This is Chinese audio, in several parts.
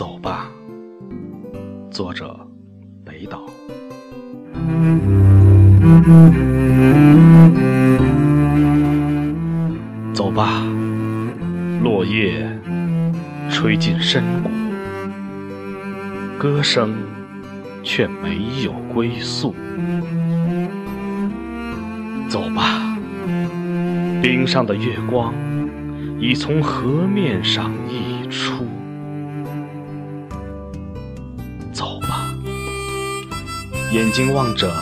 走吧。作者北岛。走吧。落叶吹进深谷。歌声却没有归宿。走吧。冰上的月光已从河面上溢出。眼睛望着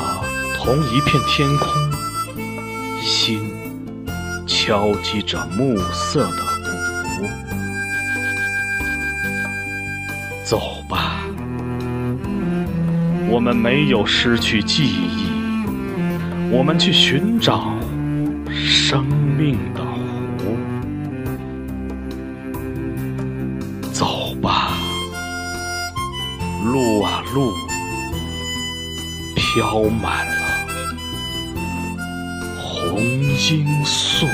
同一片天空，心敲击着暮色的鼓。走吧，我们没有失去记忆，我们去寻找生命的湖。走吧。路啊路，飘满了红罂粟。